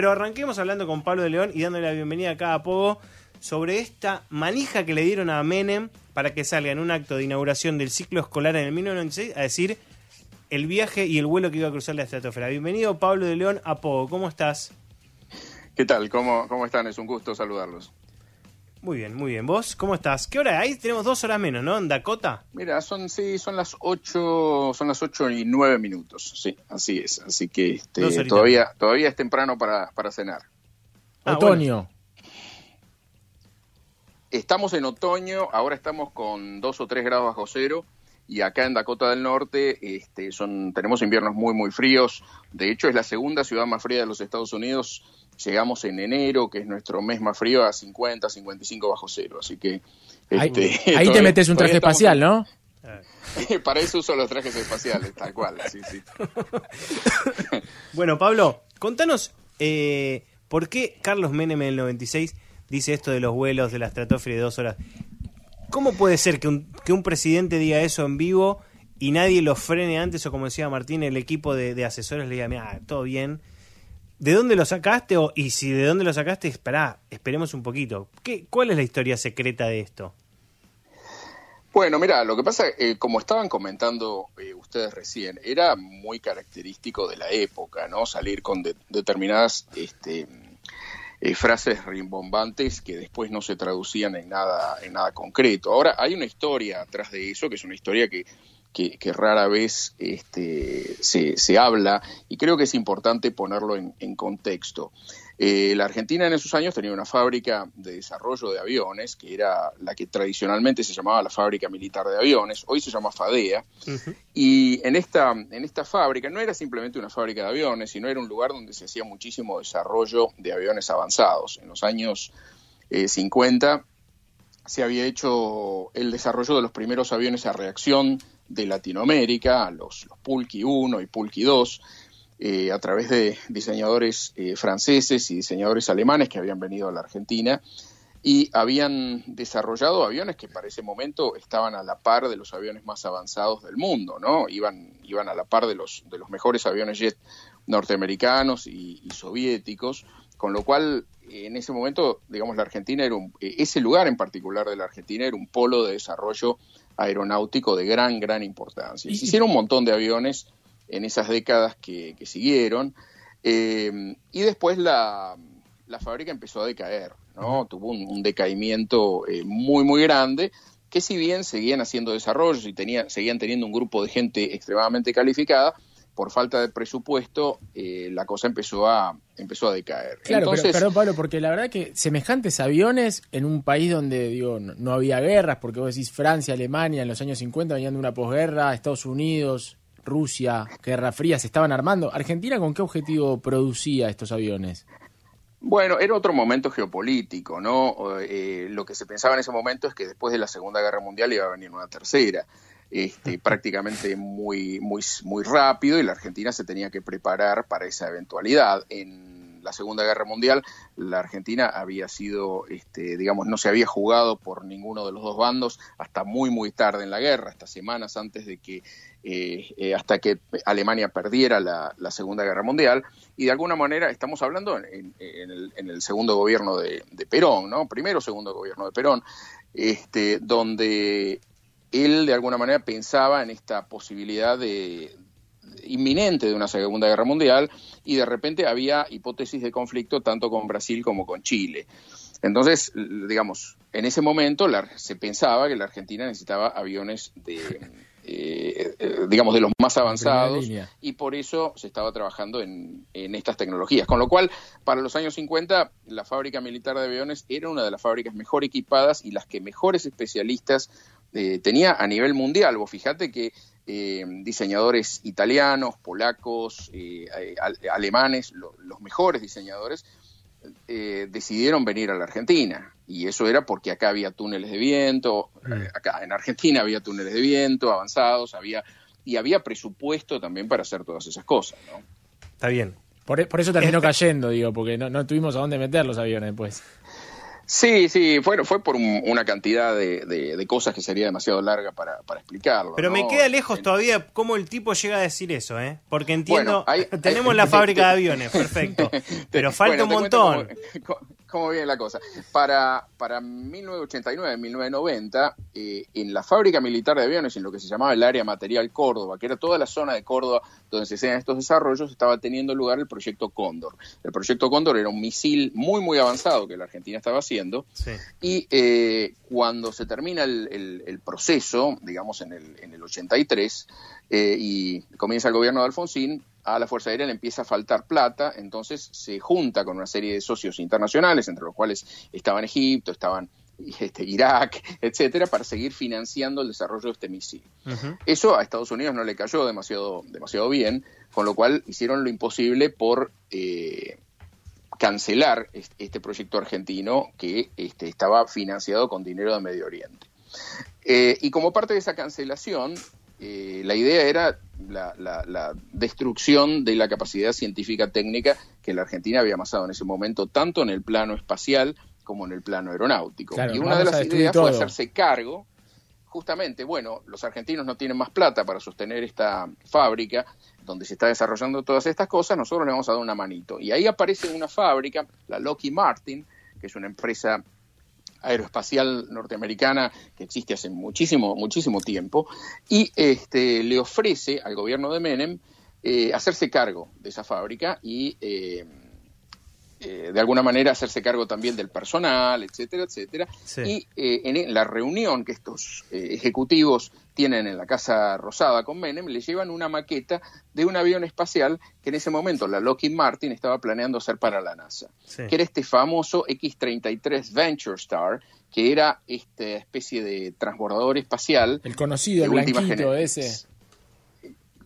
Pero arranquemos hablando con Pablo de León y dándole la bienvenida acá a Pogo sobre esta manija que le dieron a Menem para que salga en un acto de inauguración del ciclo escolar en el 1996 a decir el viaje y el vuelo que iba a cruzar la estratosfera. Bienvenido Pablo de León a Pogo, ¿cómo estás? ¿Qué tal? ¿Cómo, ¿Cómo están? Es un gusto saludarlos. Muy bien, muy bien. ¿Vos cómo estás? ¿Qué hora? Ahí tenemos dos horas menos, ¿no? En Dakota. Mira, son sí, son las ocho, son las ocho y nueve minutos. Sí, así es. Así que este, todavía, todavía es temprano para, para cenar. Ah, otoño. Estamos en otoño, ahora estamos con dos o tres grados bajo cero y acá en Dakota del Norte este, son, tenemos inviernos muy, muy fríos. De hecho, es la segunda ciudad más fría de los Estados Unidos llegamos en enero, que es nuestro mes más frío, a 50, 55 bajo cero. Así que. Este, ahí, te metes un traje espacial, ¿no? Para eso uso los trajes espaciales, tal cual, sí, sí. bueno, Pablo, contanos eh, por qué Carlos Menem en el 96 dice esto de los vuelos de la estratosfera de dos horas. ¿Cómo puede ser que un, que un presidente diga eso en vivo y nadie lo frene antes o como decía Martín, el equipo de, de asesores le diga, mira, todo bien, ¿De dónde lo sacaste? O, y si de dónde lo sacaste, esperá, esperemos un poquito. ¿Qué, ¿Cuál es la historia secreta de esto? Bueno, mira, lo que pasa, eh, como estaban comentando eh, ustedes recién, era muy característico de la época, ¿no? Salir con determinadas este, eh, frases rimbombantes que después no se traducían en nada, en nada concreto. Ahora, hay una historia atrás de eso, que es una historia que que, rara vez este, se, habla y creo que es importante ponerlo en, contexto. Eh, la Argentina en esos años tenía una fábrica de desarrollo de aviones, que era la que tradicionalmente se llamaba la Fábrica Militar de Aviones, hoy se llama FADEA, y en esta, en esta fábrica no era simplemente una fábrica de aviones, sino era un lugar donde se hacía muchísimo desarrollo de aviones avanzados. En los años 50 eh, se había hecho el desarrollo de los primeros aviones a reacción de Latinoamérica, los, los Pulqui 1 y Pulqui 2, eh, a través de diseñadores eh, franceses y diseñadores alemanes que habían venido a la Argentina y habían desarrollado aviones que para ese momento estaban a la par de los aviones más avanzados del mundo, ¿no? Iban, iban a la par de los, de los mejores aviones jet norteamericanos y, soviéticos, con lo cual en ese momento, digamos, la Argentina era un, ese lugar en particular de la Argentina era un polo de desarrollo aeronáutico de gran, gran importancia. Se hicieron un montón de aviones en esas décadas que, siguieron eh, y después la, fábrica empezó a decaer, ¿no? Tuvo un, decaimiento eh, muy, muy grande que si bien seguían haciendo desarrollos y tenía, seguían teniendo un grupo de gente extremadamente calificada, por falta de presupuesto, eh, la cosa empezó a, empezó a decaer. Claro, pero, perdón Pablo, porque la verdad que semejantes aviones en un país donde digo no, había guerras, porque vos decís Francia, Alemania en los años 50 venían de una posguerra, Estados Unidos, Rusia, Guerra Fría, se estaban armando. ¿Argentina con qué objetivo producía estos aviones? Bueno, era otro momento geopolítico, ¿no? Eh, lo que se pensaba en ese momento es que después de la Segunda Guerra Mundial iba a venir una tercera este, prácticamente muy, muy, muy rápido y la Argentina se tenía que preparar para esa eventualidad. En la Segunda Guerra Mundial la Argentina había sido, este, digamos, no se había jugado por ninguno de los dos bandos hasta muy, muy tarde en la guerra, hasta semanas antes de que, eh, eh, hasta que Alemania perdiera la, Segunda Guerra Mundial. Y de alguna manera estamos hablando en, el, segundo gobierno de, de, Perón, ¿no? Primero segundo gobierno de Perón, este, donde él de alguna manera pensaba en esta posibilidad de, inminente de una Segunda Guerra Mundial y de repente había hipótesis de conflicto tanto con Brasil como con Chile. Entonces, digamos, en ese momento se pensaba que la Argentina necesitaba aviones de, eh, digamos, de los más avanzados y por eso se estaba trabajando en, en, estas tecnologías. Con lo cual, para los años 50, la fábrica militar de aviones era una de las fábricas mejor equipadas y las que mejores especialistas eh, tenía a nivel mundial. Vos fíjate que eh, diseñadores italianos, polacos, eh, alemanes, los mejores diseñadores, decidieron venir a la Argentina. Y eso era porque acá había túneles de viento, acá en Argentina había túneles de viento avanzados, había y había presupuesto también para hacer todas esas cosas. ¿no? Está bien. Por, eso terminó cayendo, digo, porque no, no tuvimos a dónde meter los aviones, pues. Sí, sí, fue, fue por una cantidad de, cosas que sería demasiado larga para, para explicarlo. Pero me queda lejos todavía cómo el tipo llega a decir eso, ¿eh? Porque entiendo, tenemos la fábrica de aviones, perfecto, pero falta un montón cómo viene la cosa. Para, para 1989, 1990, eh, en la fábrica militar de aviones, en lo que se llamaba el área material Córdoba, que era toda la zona de Córdoba donde se hacían estos desarrollos, estaba teniendo lugar el proyecto Cóndor. El proyecto Cóndor era un misil muy, muy avanzado que la Argentina estaba haciendo. Y eh, cuando se termina el, el, proceso, digamos en el, en el 83, eh, y comienza el gobierno de Alfonsín, a la Fuerza Aérea le empieza a faltar plata, entonces se junta con una serie de socios internacionales, entre los cuales estaban Egipto, estaban este, Irak, etcétera, para seguir financiando el desarrollo de este misil. Eso a Estados Unidos no le cayó demasiado, demasiado bien, con lo cual hicieron lo imposible por eh, cancelar este proyecto argentino que este, estaba financiado con dinero de Medio Oriente. Eh, y como parte de esa cancelación, eh, la idea era la, destrucción de la capacidad científica técnica que la Argentina había amasado en ese momento, tanto en el plano espacial como en el plano aeronáutico. y una de las ideas fue hacerse cargo, justamente, bueno, los argentinos no tienen más plata para sostener esta fábrica donde se está desarrollando todas estas cosas, nosotros le vamos a dar una manito. Y ahí aparece una fábrica, la Lockheed Martin, que es una empresa aeroespacial norteamericana que existe hace muchísimo, muchísimo tiempo, y este, le ofrece al gobierno de Menem eh, hacerse cargo de esa fábrica y eh, eh, de alguna manera hacerse cargo también del personal, etcétera, etcétera. Y en la reunión que estos ejecutivos tienen en la Casa Rosada con Menem, le llevan una maqueta de un avión espacial que en ese momento la Lockheed Martin estaba planeando hacer para la NASA, que era este famoso X-33 Venture Star, que era esta especie de transbordador espacial. El conocido, el blanquito ese.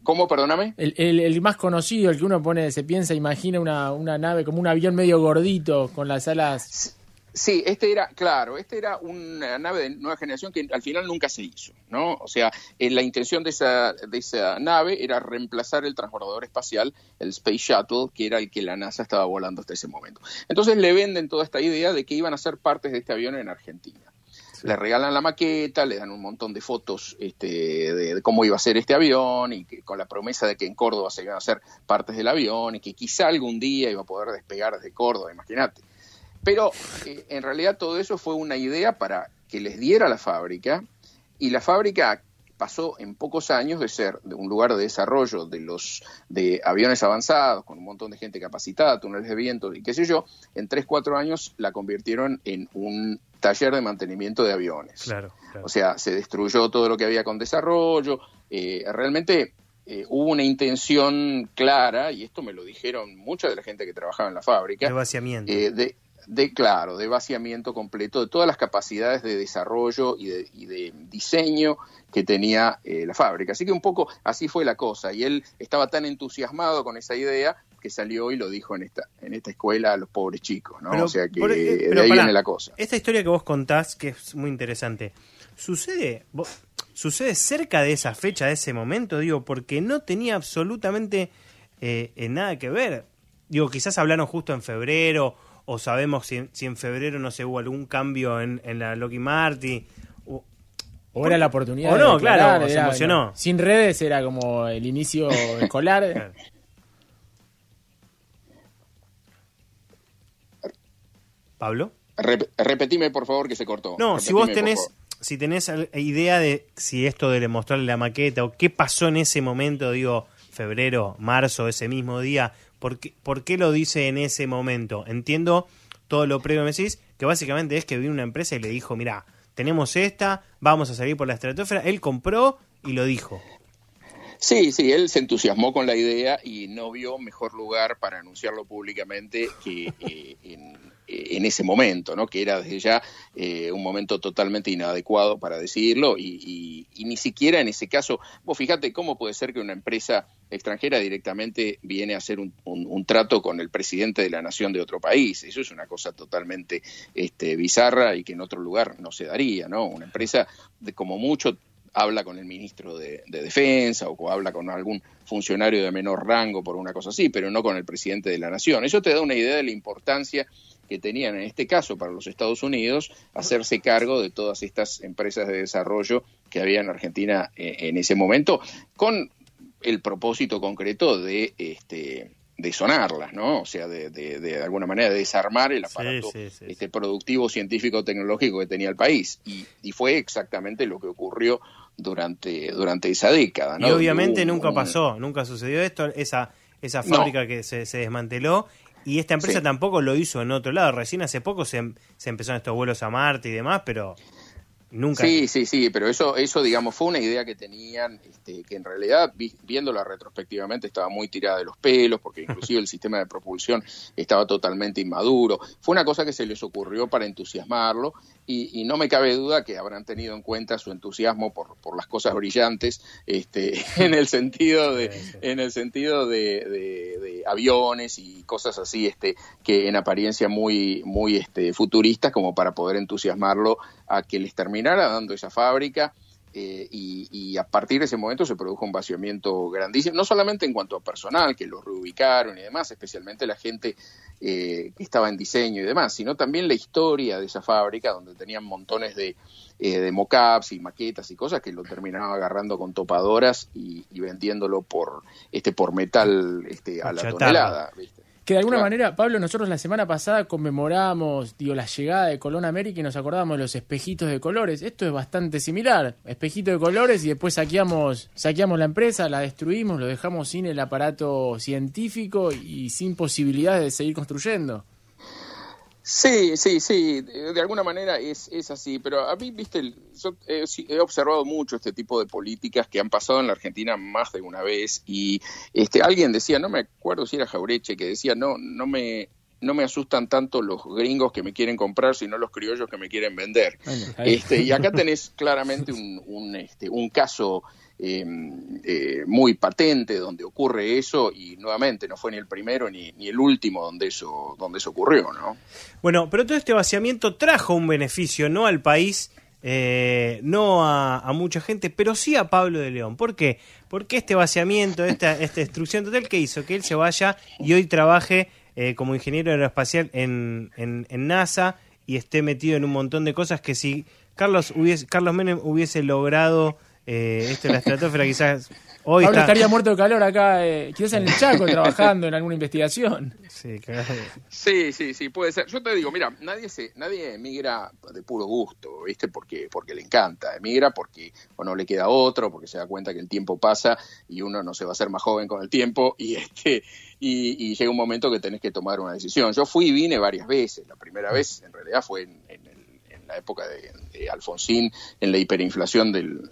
¿Cómo, perdóname? El, el, más conocido, el que uno pone, se piensa, imagina una, una nave como un avión medio gordito con las alas. Sí, este era, claro, este era una nave de nueva generación que al final nunca se hizo, ¿no? O sea, eh, la intención de esa, de esa nave era reemplazar el transbordador espacial, el Space Shuttle, que era el que la NASA estaba volando hasta ese momento. Entonces le venden toda esta idea de que iban a ser partes de este avión en Argentina. Le regalan la maqueta, le dan un montón de fotos este, de, cómo iba a ser este avión y que, con la promesa de que en Córdoba se iban a hacer partes del avión y que quizá algún día iba a poder despegar desde Córdoba, imagínate. Pero eh, en realidad todo eso fue una idea para que les diera la fábrica y la fábrica pasó en pocos años de ser de un lugar de desarrollo de los de aviones avanzados con un montón de gente capacitada, túneles de viento y qué sé yo, en tres cuatro años la convirtieron en un taller de mantenimiento de aviones. Claro, O sea, se destruyó todo lo que había con desarrollo. Eh, realmente eh, hubo una intención clara, y esto me lo dijeron mucha de la gente que trabajaba en la fábrica. De vaciamiento. de, de, claro, de vaciamiento completo de todas las capacidades de desarrollo y de, diseño que tenía eh, la fábrica. Así que un poco así fue la cosa. Y él estaba tan entusiasmado con esa idea que salió y lo dijo en esta, en esta escuela a los pobres chicos, ¿no? o sea que eh, de ahí viene la cosa. Esta historia que vos contás, que es muy interesante, ¿sucede, ¿sucede cerca de esa fecha, de ese momento? Digo, porque no tenía absolutamente eh, nada que ver. Digo, quizás hablaron justo en febrero o sabemos si, si en febrero no se hubo algún cambio en, en la Loki Marty. O, era la oportunidad. O no, claro, se emocionó. sin redes era como el inicio escolar. Pablo. repetime, por favor, que se cortó. No, si vos tenés, si tenés idea de si esto de mostrarle la maqueta o qué pasó en ese momento, digo, febrero, marzo, ese mismo día, ¿Por qué, lo dice en ese momento? Entiendo todo lo previo, me decís, que básicamente es que vino una empresa y le dijo, mira, tenemos esta, vamos a salir por la estratosfera. Él compró y lo dijo. Sí, sí, él se entusiasmó con la idea y no vio mejor lugar para anunciarlo públicamente que eh, en, en ese momento, ¿no? que era desde ya eh, un momento totalmente inadecuado para decirlo y, ni siquiera en ese caso, vos fíjate cómo puede ser que una empresa extranjera directamente viene a hacer un, trato con el presidente de la nación de otro país. Eso es una cosa totalmente este, bizarra y que en otro lugar no se daría, ¿no? Una empresa como mucho habla con el ministro de, Defensa o habla con algún funcionario de menor rango por una cosa así, pero no con el presidente de la nación. Eso te da una idea de la importancia que tenían, en este caso para los Estados Unidos, hacerse cargo de todas estas empresas de desarrollo que había en Argentina eh, en ese momento, con el propósito concreto de este de sonarlas, ¿no? O sea, de, de, alguna manera desarmar el aparato este productivo, científico, tecnológico que tenía el país. Y, y, fue exactamente lo que ocurrió durante, durante esa década, ¿no? Y obviamente nunca pasó, nunca sucedió esto, esa, esa fábrica que se, se, desmanteló. Y esta empresa tampoco lo hizo en otro lado. Recién hace poco se, se empezaron estos vuelos a Marte y demás, pero Nunca. Sí, sí, sí, pero eso, eso digamos, fue una idea que tenían, este, que en realidad, viéndola retrospectivamente, estaba muy tirada de los pelos, porque inclusive el sistema de propulsión estaba totalmente inmaduro. Fue una cosa que se les ocurrió para entusiasmarlo, y, no me cabe duda que habrán tenido en cuenta su entusiasmo por, por las cosas brillantes, este, en el sentido de, en el sentido de, de, aviones y cosas así, este, que en apariencia muy, muy este, futuristas, como para poder entusiasmarlo a que les terminara dando esa fábrica. Eh, y, a partir de ese momento se produjo un vaciamiento grandísimo, no solamente en cuanto a personal, que los reubicaron y demás, especialmente la gente eh, que estaba en diseño y demás, sino también la historia de esa fábrica, donde tenían montones de, eh, de mockups y maquetas y cosas que lo terminaban agarrando con topadoras y, vendiéndolo por este por metal este, a la tonelada. ¿viste? Que de alguna manera, Pablo, nosotros la semana pasada conmemoramos, digo, la llegada de Colón a América y nos acordamos de los espejitos de colores. Esto es bastante similar. Espejito de colores y después saqueamos, saqueamos la empresa, la destruimos, lo dejamos sin el aparato científico y sin posibilidades de seguir construyendo. Sí, sí, sí, de, alguna manera es, es así, pero a mí, viste, yo he, observado mucho este tipo de políticas que han pasado en la Argentina más de una vez y este alguien decía, no me acuerdo si era Jaureche, que decía, no, no me, no me asustan tanto los gringos que me quieren comprar, sino los criollos que me quieren vender. este, y acá tenés claramente un, un, este, un caso Em, eh, muy patente donde ocurre eso y nuevamente no fue ni el primero ni, ni el último donde eso, donde eso ocurrió, ¿no? Bueno, pero todo este vaciamiento trajo un beneficio, no al país, eh, no a, mucha gente, pero sí a Pablo de León. ¿Por qué? Porque este vaciamiento, esta, esta destrucción total que hizo que él se vaya y hoy trabaje eh, como ingeniero aeroespacial en, en, en, NASA y esté metido en un montón de cosas que si Carlos, hubiese, Carlos Menem hubiese logrado eh, esto es la estratosfera quizás hoy Pablo estaría muerto de calor acá, eh, quizás en el Chaco trabajando en alguna investigación. Sí, sí, sí, sí, puede ser. Yo te digo, mira, nadie se, nadie emigra de puro gusto, ¿viste? Porque, porque le encanta. Emigra porque o no le queda otro, porque se da cuenta que el tiempo pasa y uno no se va a hacer más joven con el tiempo y este y, llega un momento que tenés que tomar una decisión. Yo fui y vine varias veces. La primera vez en realidad fue en, en la época de, Alfonsín, en la hiperinflación del,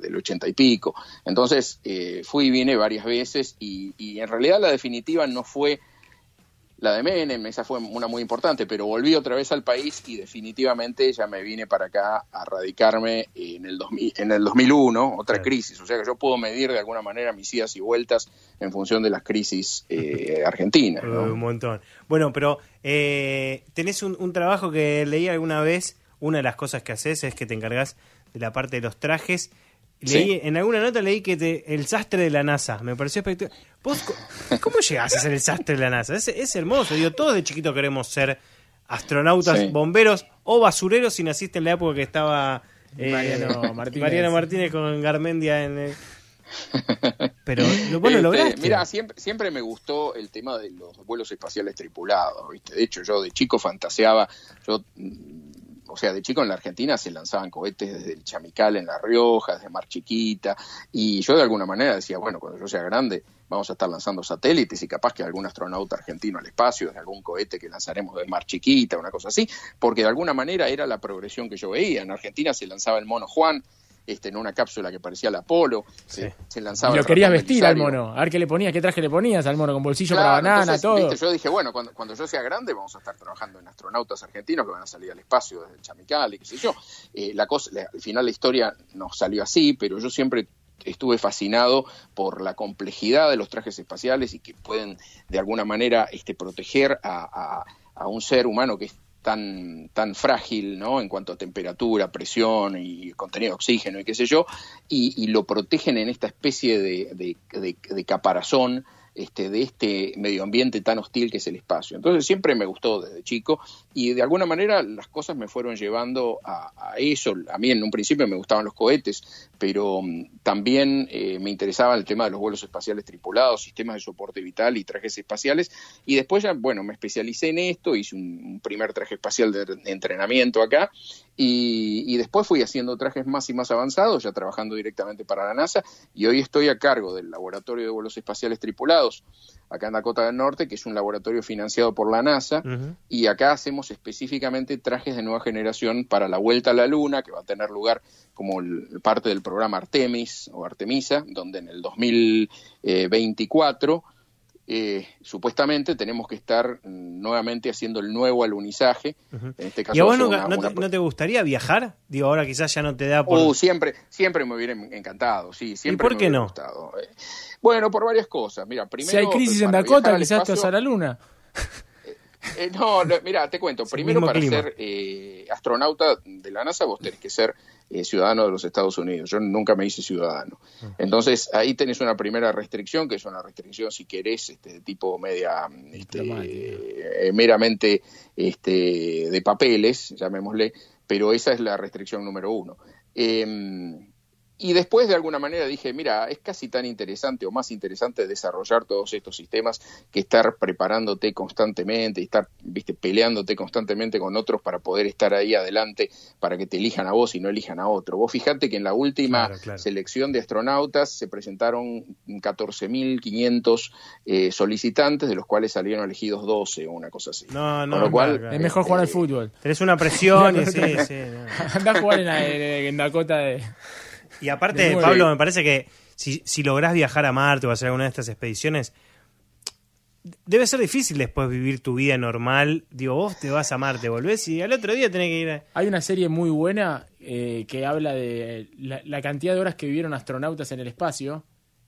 del ochenta y pico. Entonces, eh, fui y vine varias veces y, en realidad la definitiva no fue la de Menem, esa fue una muy importante, pero volví otra vez al país y definitivamente ya me vine para acá a radicarme en el, en el 2001, otra crisis, o sea que yo puedo medir de alguna manera mis idas y vueltas en función de las crisis eh, argentinas. Un montón. Bueno, pero eh, tenés un, un, trabajo que leí alguna vez una de las cosas que haces es que te encargas de la parte de los trajes. Leí, En alguna nota leí que te, el sastre de la NASA, me pareció espectacular. ¿Vos cómo llegás a ser el sastre de la NASA? Es, es hermoso, digo, todos de chiquito queremos ser astronautas, bomberos o basureros si naciste en la época que estaba eh, Mariano, Martínez. Mariano Martínez con Garmendia en... El... Pero bueno, lo este, Mira, siempre, siempre me gustó el tema de los vuelos espaciales tripulados, ¿viste? De hecho, yo de chico fantaseaba, yo o sea, de chico en la Argentina se lanzaban cohetes desde el Chamical en La Rioja, desde Mar Chiquita, y yo de alguna manera decía, bueno, cuando yo sea grande vamos a estar lanzando satélites y capaz que algún astronauta argentino al espacio, desde algún cohete que lanzaremos de Mar Chiquita, una cosa así, porque de alguna manera era la progresión que yo veía. En Argentina se lanzaba el mono Juan, este, en una cápsula que parecía la Apolo, se, lanzaba. Y lo querías vestir al mono, a ver qué le ponías, qué traje le ponías al mono, con bolsillo para banana, todo. yo dije, bueno, cuando, cuando, yo sea grande vamos a estar trabajando en astronautas argentinos que van a salir al espacio desde el Chamical y qué sé yo. Eh, la cosa, al final la historia no salió así, pero yo siempre estuve fascinado por la complejidad de los trajes espaciales y que pueden de alguna manera este, proteger a, a un ser humano que es tan, tan frágil ¿no? en cuanto a temperatura, presión y contenido de oxígeno y qué sé yo, y, lo protegen en esta especie de, de, caparazón este, de este medio ambiente tan hostil que es el espacio. Entonces siempre me gustó desde chico y de alguna manera las cosas me fueron llevando a, eso. A mí en un principio me gustaban los cohetes, pero mm, también eh, me interesaba el tema de los vuelos espaciales tripulados, sistemas de soporte vital y trajes espaciales. Y después ya, bueno, me especialicé en esto, hice un, primer traje espacial de, entrenamiento acá y, y, después fui haciendo trajes más y más avanzados, ya trabajando directamente para la NASA y hoy estoy a cargo del Laboratorio de Vuelos Espaciales Tripulados acá en Dakota del Norte, que es un laboratorio financiado por la NASA, y acá hacemos específicamente trajes de nueva generación para la vuelta a la Luna, que va a tener lugar como parte del programa Artemis o Artemisa, donde en el 2024 eh, supuestamente tenemos que estar nuevamente haciendo el nuevo alunizaje. En este caso, ¿Y a vos no, te, gustaría viajar? Digo, ahora quizás ya no te da por... Uh, siempre, siempre me hubiera encantado, sí. Siempre ¿Y por qué no? Gustado. Eh, bueno, por varias cosas. Mira, primero, si hay crisis en Dakota, quizás te vas a la luna. Eh, no, mira, te cuento. Primero, para ser astronauta de la NASA, vos tenés que ser eh, ciudadano de los Estados Unidos. Yo nunca me hice ciudadano. Entonces ahí tenés una primera restricción, que es una restricción, si querés, este, de tipo media, este, eh, meramente este, de papeles, llamémosle, pero esa es la restricción número uno. Em, y después, de alguna manera, dije, mira, es casi tan interesante o más interesante desarrollar todos estos sistemas que estar preparándote constantemente y estar, viste, peleándote constantemente con otros para poder estar ahí adelante para que te elijan a vos y no elijan a otro. Vos fijate que en la última selección de astronautas se presentaron 14.500 eh, solicitantes, de los cuales salieron elegidos 12 o una cosa así. No, no, lo cual, es mejor jugar al fútbol. Tenés una presión y sí, sí. a jugar en, en Dakota de... Y aparte, Pablo, me parece que si, si lográs viajar a Marte o hacer alguna de estas expediciones, debe ser difícil después vivir tu vida normal. Digo, vos te vas a Marte, volvés y al otro día tenés que ir a... Hay una serie muy buena eh, que habla de la, cantidad de horas que vivieron astronautas en el espacio.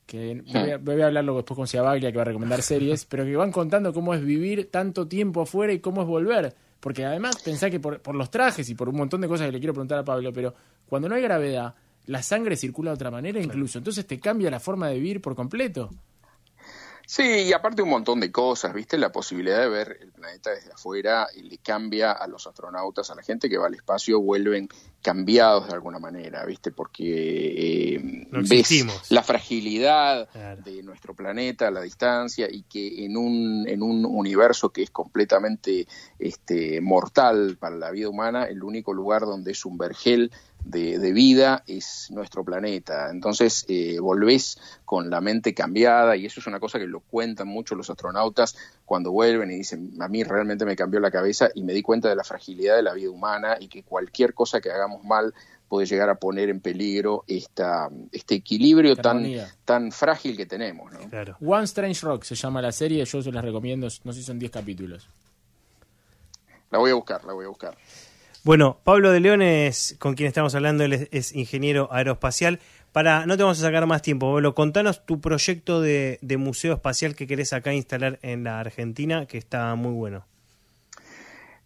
Que voy a, hablarlo después con Ciabaglia, que va a recomendar series, pero que van contando cómo es vivir tanto tiempo afuera y cómo es volver. Porque además pensá que por, por los trajes y por un montón de cosas que le quiero preguntar a Pablo, pero cuando no hay gravedad, la sangre circula de otra manera incluso. Entonces te cambia la forma de vivir por completo. Sí, y aparte un montón de cosas, ¿viste? La posibilidad de ver el planeta desde afuera y le cambia a los astronautas, a la gente que va al espacio, vuelven cambiados de alguna manera, ¿viste? Porque eh, ves la fragilidad de nuestro planeta, la distancia, y que en un, en un universo que es completamente este, mortal para la vida humana, el único lugar donde es un vergel de, vida es nuestro planeta. Entonces eh, volvés con la mente cambiada y eso es una cosa que lo cuentan mucho los astronautas cuando vuelven y dicen, a mí realmente me cambió la cabeza y me di cuenta de la fragilidad de la vida humana y que cualquier cosa que hagamos mal puede llegar a poner en peligro esta, este equilibrio tan, tan frágil que tenemos. One Strange Rock se llama la serie, yo se las recomiendo, no sé si son 10 capítulos. La voy a buscar, la voy a buscar. Bueno, Pablo de León es con quien estamos hablando, él es, ingeniero aeroespacial. Para, no te vamos a sacar más tiempo, Pablo, contanos tu proyecto de, museo espacial que querés acá instalar en la Argentina, que está muy bueno.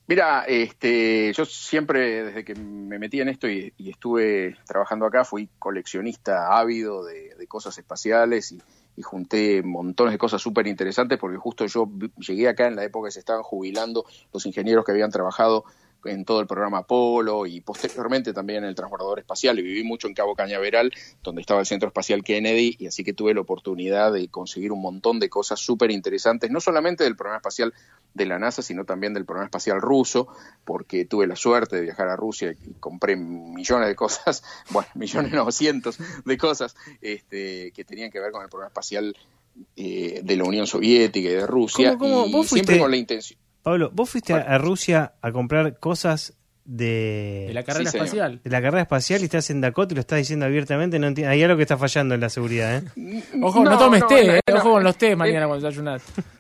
Mira, este, yo siempre, desde que me metí en esto y, estuve trabajando acá, fui coleccionista ávido de, cosas espaciales y, y, junté montones de cosas súper interesantes porque justo yo llegué acá en la época que se estaban jubilando los ingenieros que habían trabajado en todo el programa Apolo y posteriormente también en el transbordador espacial. Y viví mucho en Cabo Cañaveral, donde estaba el Centro Espacial Kennedy y así que tuve la oportunidad de conseguir un montón de cosas súper interesantes, no solamente del programa espacial de la NASA, sino también del programa espacial ruso, porque tuve la suerte de viajar a Rusia y compré millones de cosas, bueno, millones no, cientos de cosas este, que tenían que ver con el programa espacial eh, de la Unión Soviética y de Rusia, y siempre con la intención Pablo, vos fuiste a, Rusia a comprar cosas de, de la carrera espacial. De la carrera espacial y estás en Dakota y lo estás diciendo abiertamente. No Hay algo que está fallando en la seguridad. ¿eh? Ojo, no, tomes té, ¿eh? Ojo con los té mañana cuando desayunas.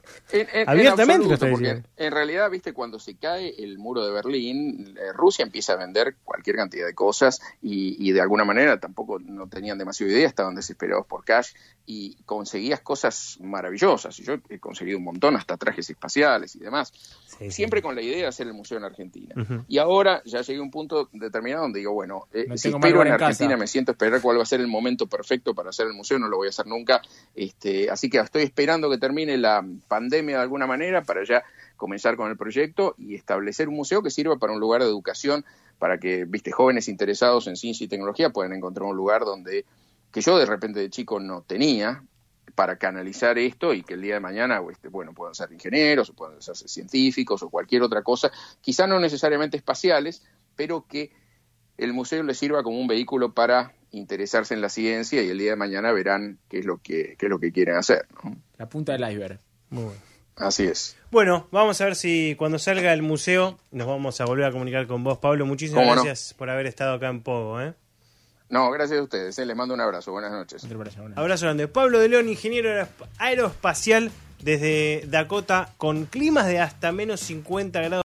Abiertamente en, En realidad, viste, cuando se cae el muro de Berlín, eh, Rusia empieza a vender cualquier cantidad de cosas y, de alguna manera tampoco no tenían demasiada idea, estaban desesperados por cash y conseguías cosas maravillosas. Y yo he conseguido un montón, hasta trajes espaciales y demás. Siempre con la idea de hacer el museo en Argentina. Y ahora ya, ya llegué a un punto determinado donde digo, bueno, eh, si espero en casa. Argentina, me siento a esperar cuál va a ser el momento perfecto para hacer el museo, no lo voy a hacer nunca. Este, así que estoy esperando que termine la pandemia de alguna manera para ya comenzar con el proyecto y establecer un museo que sirva para un lugar de educación, para que, viste, jóvenes interesados en ciencia y tecnología puedan encontrar un lugar donde que yo de repente de chico no tenía para canalizar esto y que el día de mañana, o este, bueno, puedan ser ingenieros o puedan ser científicos o cualquier otra cosa, quizá no necesariamente espaciales, pero que el museo les sirva como un vehículo para interesarse en la ciencia y el día de mañana verán qué es lo que, qué es lo que quieren hacer. ¿no? La punta del iceberg. Muy bueno. Así es. Bueno, vamos a ver si cuando salga el museo nos vamos a volver a comunicar con vos, Pablo. Muchísimas gracias por haber estado acá en Pogo. ¿eh? No, gracias a ustedes. eh, Les mando un abrazo. Buenas noches. Allá, una. Abrazo grande. Pablo de León, ingeniero aeroespacial desde Dakota, con climas de hasta menos 50 grados.